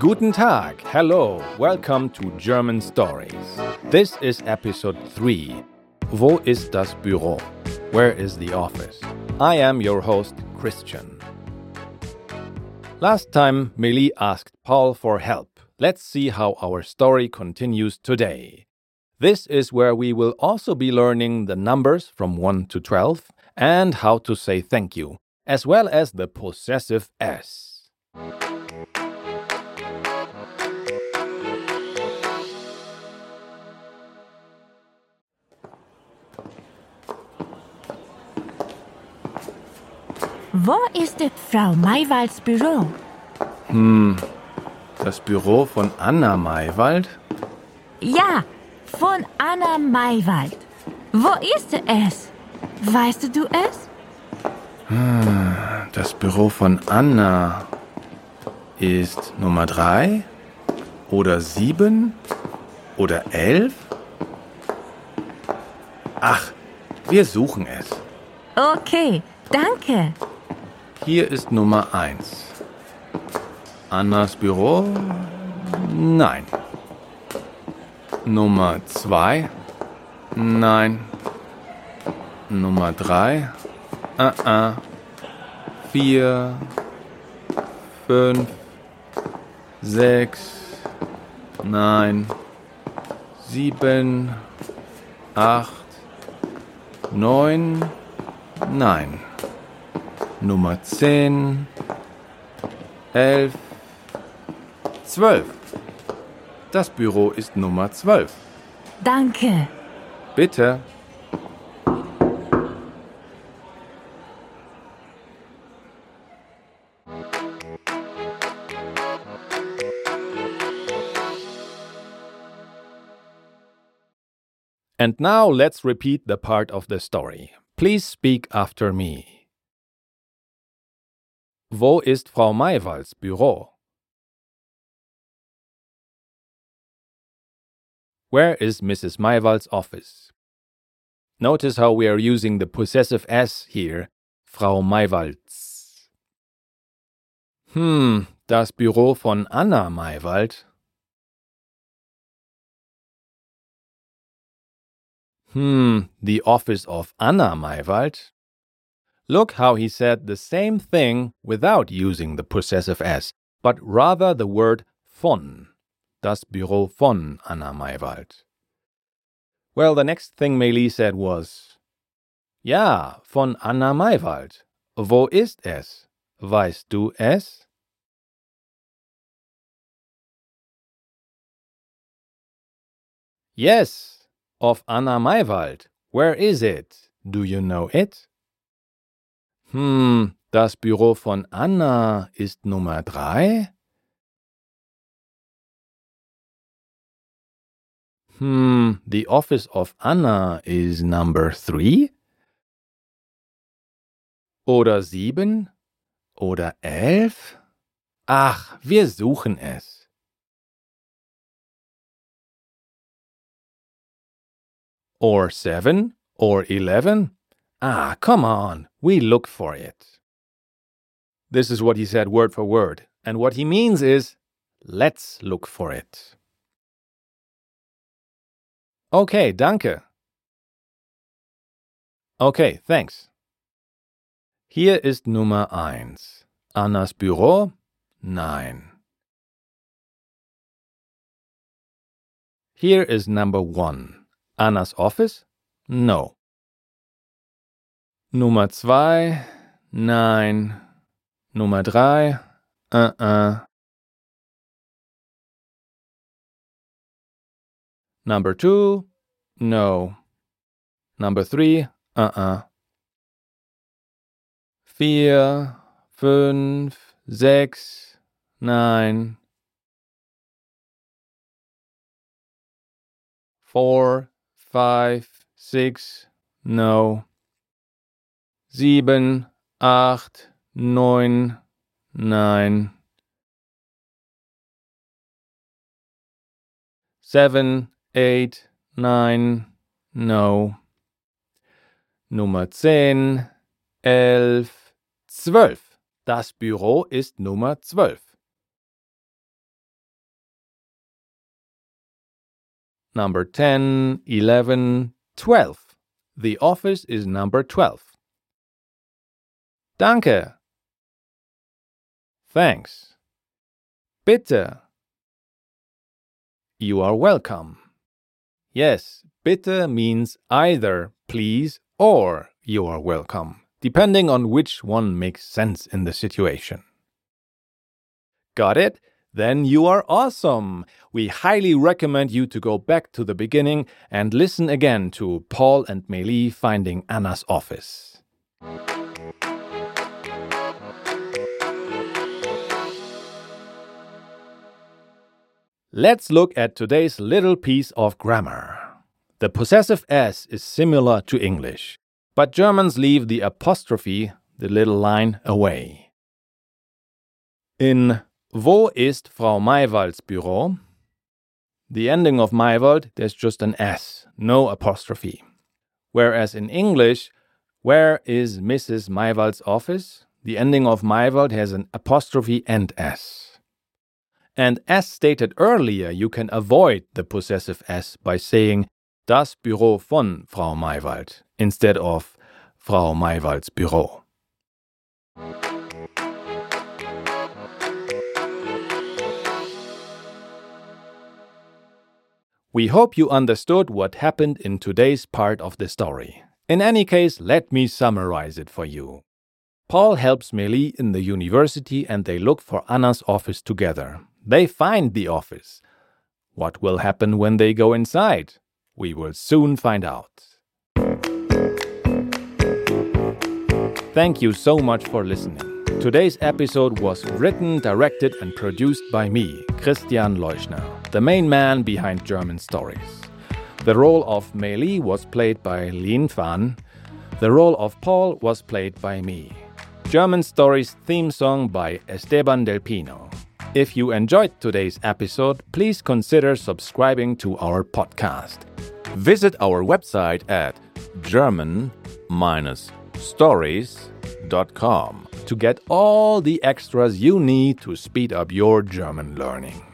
Guten Tag, hello, welcome to German Stories. This is episode 3. Wo ist das Büro? Where is the office? I am your host, Christian. Last time, Meili asked Paul for help. Let's see how our story continues today. This is where we will also be learning the numbers from 1 to 12 and how to say thank you, as well as the possessive S. Wo ist Frau Maywalds Büro? Das Büro von Anna Maywald? Ja, von Anna Maywald. Wo ist es? Weißt du es? Das Büro von Anna ist Nummer 3 oder 7 oder 11? Ach, wir suchen es. Okay, danke. Hier ist Nummer 1. Annas Büro? Nein. Nummer 2? Nein. Nummer 3? Uh -uh. 4, 5, 6, nein, 7, 8, 9, nein. Nummer 10, 11, 12. Das Büro ist Nummer 12. Danke. Bitte. And now let's repeat the part of the story. Please speak after me. Wo ist Frau Maywalds Büro? Where is Mrs. Maywald's office? Notice how we are using the possessive S here, Frau Maywalds. Hm, das Büro von Anna Maywald. Hmm, the office of Anna Maywald. Look how he said the same thing without using the possessive S, but rather the word von. Das Büro von Anna Maywald. Well, the next thing Meili said was, Ja, von Anna Maywald. Wo ist es? Weißt du es? Yes, of Anna Maywald. Where is it? Do you know it? Hm, das Büro von Anna ist Nummer drei? Hmm, the office of Anna is number three? Oder sieben? Oder elf? Ach, wir suchen es. Or seven? Or eleven? Ah, come on, we look for it. This is what he said word for word, and what he means is let's look for it. Okay, danke. Okay, thanks. Hier ist Nummer. Annas Büro? Nein. Here is number one. Annas office? No. Nummer zwei? Nein. Nummer drei? Uh-uh. Number two? No. Number three? Uh-uh. Vier, fünf, sechs, nein. Four, five, six, no sieben, acht, neun, nein. seven, eight, nine, no. Nummer zehn, elf, zwölf. Das Büro ist Nummer zwölf. Number 10, 11, 12. The office is number 12. Danke. Thanks. Bitte. You are welcome. Yes, bitte means either please or you are welcome, depending on which one makes sense in the situation. Got it? Then you are awesome. We highly recommend you to go back to the beginning and listen again to Paul and Meili finding Anna's office. Let's look at today's little piece of grammar. The possessive s is similar to English, but Germans leave the apostrophe, the little line, away. In Wo ist Frau Maywald's Büro? The ending of Maywald, there's just an S, no apostrophe. Whereas in English, Where is Mrs. Maywald's office? The ending of Maywald has an apostrophe and S. And as stated earlier, you can avoid the possessive S by saying das Büro von Frau Maywald instead of Frau Maywalds Büro. We hope you understood what happened in today's part of the story. In any case, let me summarize it for you. Paul helps Meili in the university and they look for Anna's office together. They find the office. What will happen when they go inside? We will soon find out. Thank you so much for listening. Today's episode was written, directed, and produced by me, Christian Leuschner, the main man behind German Stories. The role of Meili was played by Lin Fan. The role of Paul was played by me. German Stories theme song by Esteban Del Pino. If you enjoyed today's episode, please consider subscribing to our podcast. Visit our website at German-stories.com to get all the extras you need to speed up your German learning.